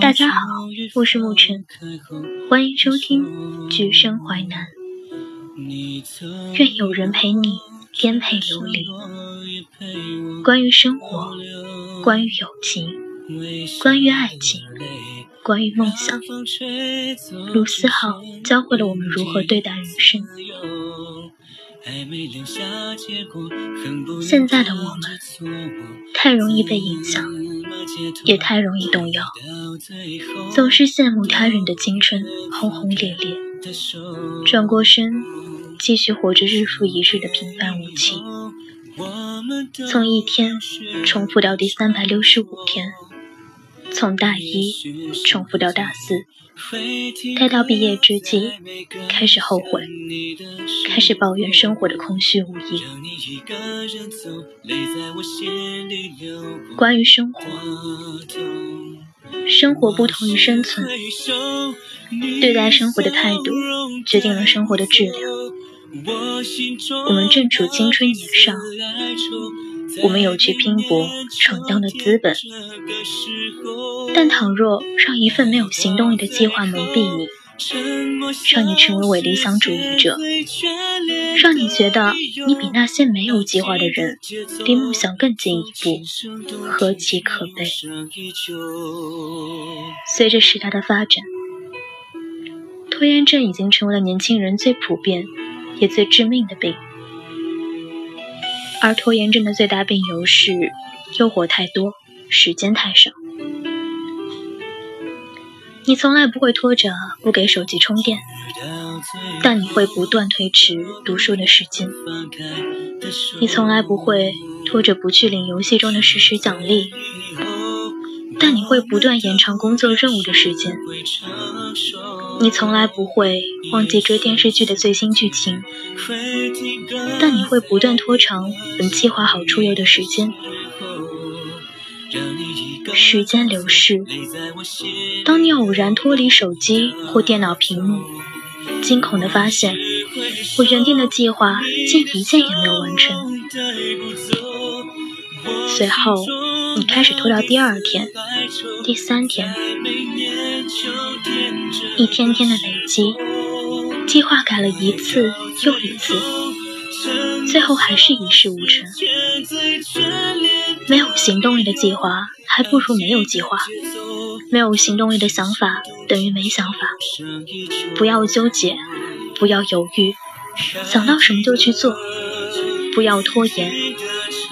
大家好，我是沐晨，欢迎收听《举身淮南》。愿有人陪你颠沛流离。关于生活，关于友情，关于爱情，关于梦想，卢思浩教会了我们如何对待人生。现在的我们太容易被影响，也太容易动摇，总是羡慕他人的青春轰轰烈烈，转过身，继续活着日复一日的平凡无奇。从一天重复到第三百六十五天，从大一重复到大四，待到毕业之际，开始后悔，开始抱怨生活的空虚无益。关于生活，生活不同于生存，对待生活的态度决定了生活的质量。我们正处青春年少，我们有去拼搏闯荡的资本，但倘若让一份没有行动力的计划蒙蔽你，让你成为伪理想主义者，让你觉得你比那些没有计划的人离梦想更近一步，何其可悲！随着时代的发展，拖延症已经成为了年轻人最普遍。也最致命的病，而拖延症的最大病由是诱惑太多，时间太少。你从来不会拖着不给手机充电，但你会不断推迟读书的时间。你从来不会拖着不去领游戏中的实时奖励。但你会不断延长工作任务的时间，你从来不会忘记追电视剧的最新剧情，但你会不断拖长本计划好出游的时间。时间流逝，当你偶然脱离手机或电脑屏幕，惊恐地发现，我原定的计划竟一件也没有完成。随后，你开始拖到第二天、第三天，一天天的累积，计划改了一次又一次，最后还是一事无成。没有行动力的计划，还不如没有计划；没有行动力的想法，等于没想法。不要纠结，不要犹豫，想到什么就去做，不要拖延。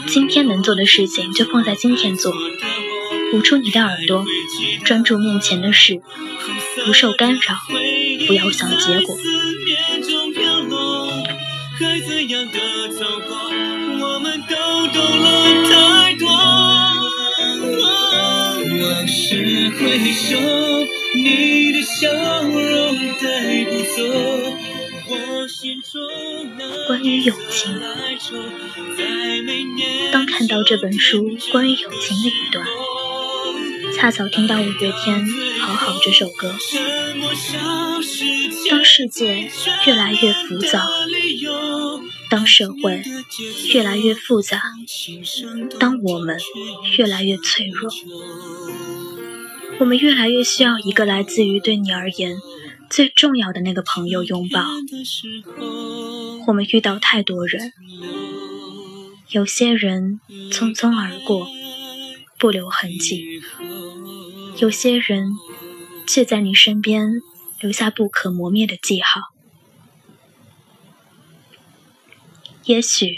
今天能做的事情就放在今天做，捂住你的耳朵，专注面前的事，不受干扰，不要想结果。关于友情，当看到这本书关于友情的一段，恰巧听到五月天《好好》这首歌。当世界越来越浮躁，当社会越来越复杂，当我们越来越脆弱，我们越来越需要一个来自于对你而言。最重要的那个朋友拥抱。我们遇到太多人，有些人匆匆而过，不留痕迹；有些人却在你身边留下不可磨灭的记号。也许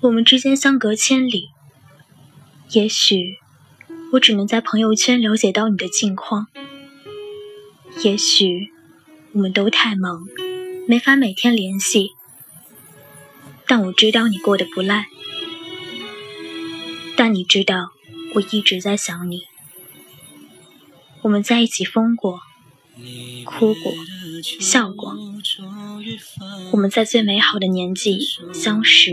我们之间相隔千里，也许我只能在朋友圈了解到你的近况，也许。我们都太忙，没法每天联系。但我知道你过得不赖，但你知道我一直在想你。我们在一起疯过，哭过，笑过。我们在最美好的年纪相识，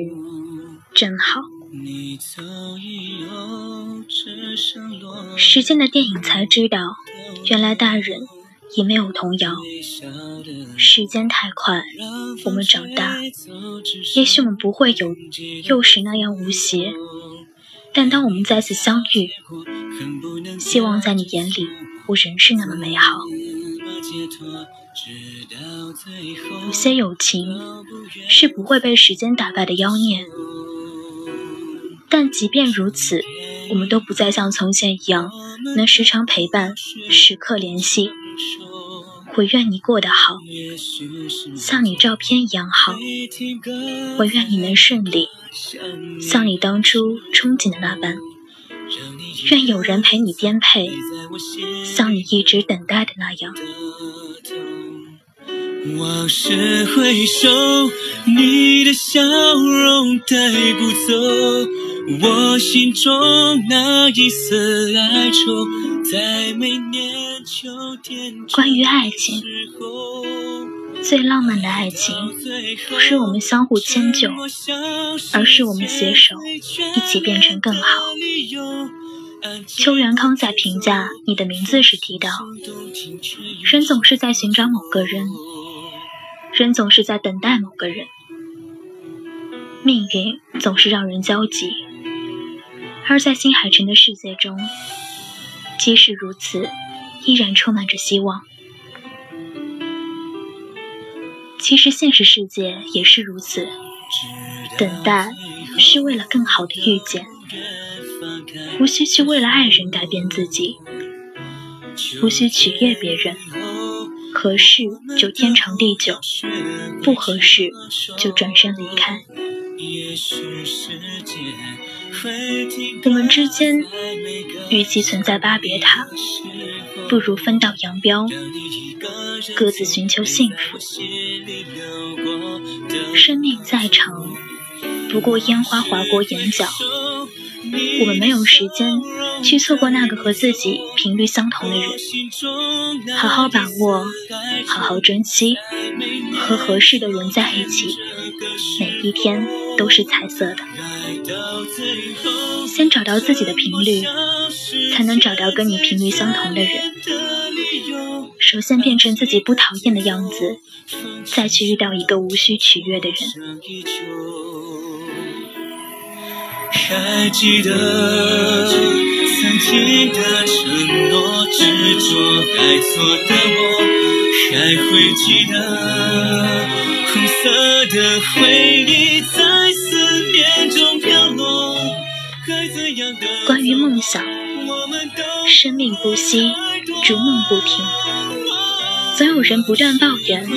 真好。时间的电影才知道，原来大人。已没有童谣。时间太快，我们长大，也许我们不会有幼时那样无邪，但当我们再次相遇，希望在你眼里，我仍是那么美好。有些友情是不会被时间打败的妖孽，但即便如此，我们都不再像从前一样能时常陪伴、时刻联系。我愿你过得好，像你照片一样好。我愿你能顺利，像你当初憧憬的那般。愿有人陪你颠沛，像你一直等待的那样。往事回首，你的笑容带不走我心中那一丝哀愁。在每年秋天关于爱情，最浪漫的爱情，不是我们相互迁就，而是我们携手一起变成更好。邱元康在评价你的名字时提到：人总是在寻找某个人。人总是在等待某个人，命运总是让人焦急，而在新海诚的世界中，即使如此，依然充满着希望。其实现实世界也是如此，等待是为了更好的遇见，无需去为了爱人改变自己，无需取悦别人。合适就天长地久，不合适就转身离开。我们之间与其存在巴别塔，不如分道扬镳，各自寻求幸福。生命再长，不过烟花划过眼角。我们没有时间去错过那个和自己频率相同的人，好好把握，好好珍惜，和合适的人在一起，每一天都是彩色的。先找到自己的频率，才能找到跟你频率相同的人。首先变成自己不讨厌的样子，再去遇到一个无需取悦的人。还记得曾经的承诺，执着爱错的我，还会记得红色的回忆在关于梦想，生命不息，逐梦不停。总有人不断抱怨，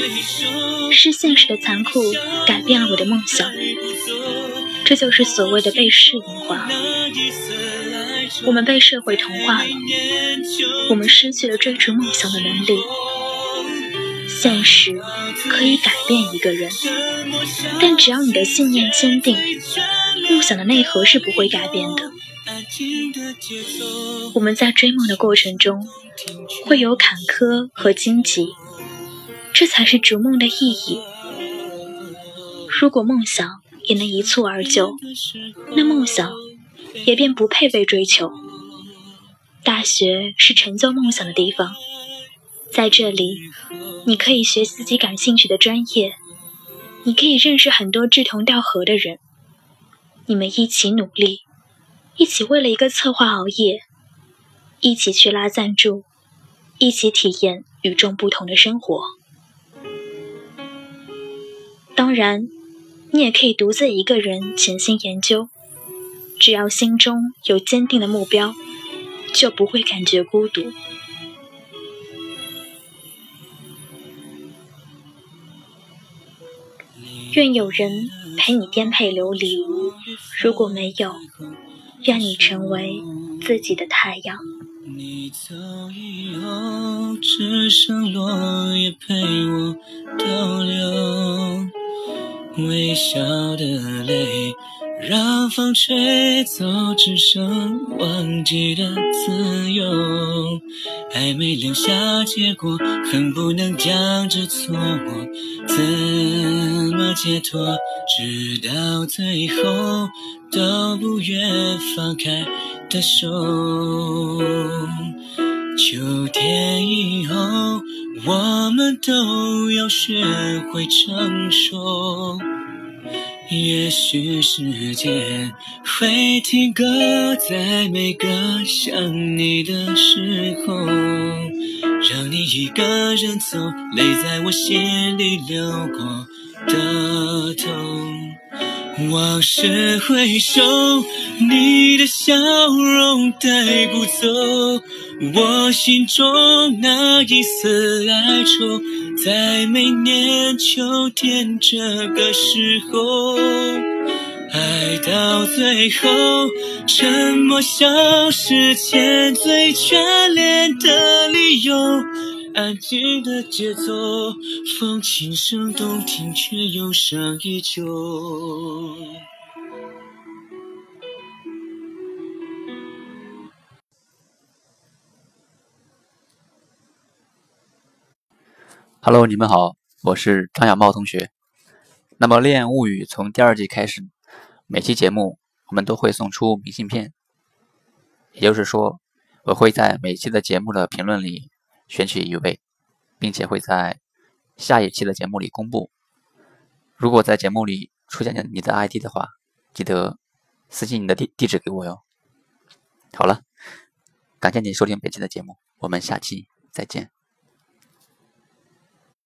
是现实的残酷改变了我的梦想。这就是所谓的被适应化。我们被社会同化了，我们失去了追逐梦想的能力。现实可以改变一个人，但只要你的信念坚定，梦想的内核是不会改变的。我们在追梦的过程中，会有坎坷和荆棘，这才是逐梦的意义。如果梦想，也能一蹴而就，那梦想也便不配被追求。大学是成就梦想的地方，在这里，你可以学自己感兴趣的专业，你可以认识很多志同道合的人，你们一起努力，一起为了一个策划熬夜，一起去拉赞助，一起体验与众不同的生活。当然。你也可以独自一个人潜心研究，只要心中有坚定的目标，就不会感觉孤独。愿有人陪你颠沛流离，如果没有，愿你成为自己的太阳。你走以后，只剩落叶陪我逗留。微笑的泪，让风吹走，只剩忘记的自由。还没留下结果，恨不能将这错过，怎么解脱？直到最后都不愿放开的手。秋天以后。我们都要学会成熟，也许时间会停格在每个想你的时候，让你一个人走，泪在我心里流过的痛。往事回首，你的笑容带不走我心中那一丝哀愁，在每年秋天这个时候，爱到最后，沉默消失前最眷恋的理由。安静的节奏，风轻声动听，却忧伤依旧。Hello，你们好，我是张小茂同学。那么《恋物语》从第二季开始，每期节目我们都会送出明信片，也就是说，我会在每期的节目的评论里。选取一位，并且会在下一期的节目里公布。如果在节目里出现你的 ID 的话，记得私信你的地地址给我哟。好了，感谢你收听本期的节目，我们下期再见。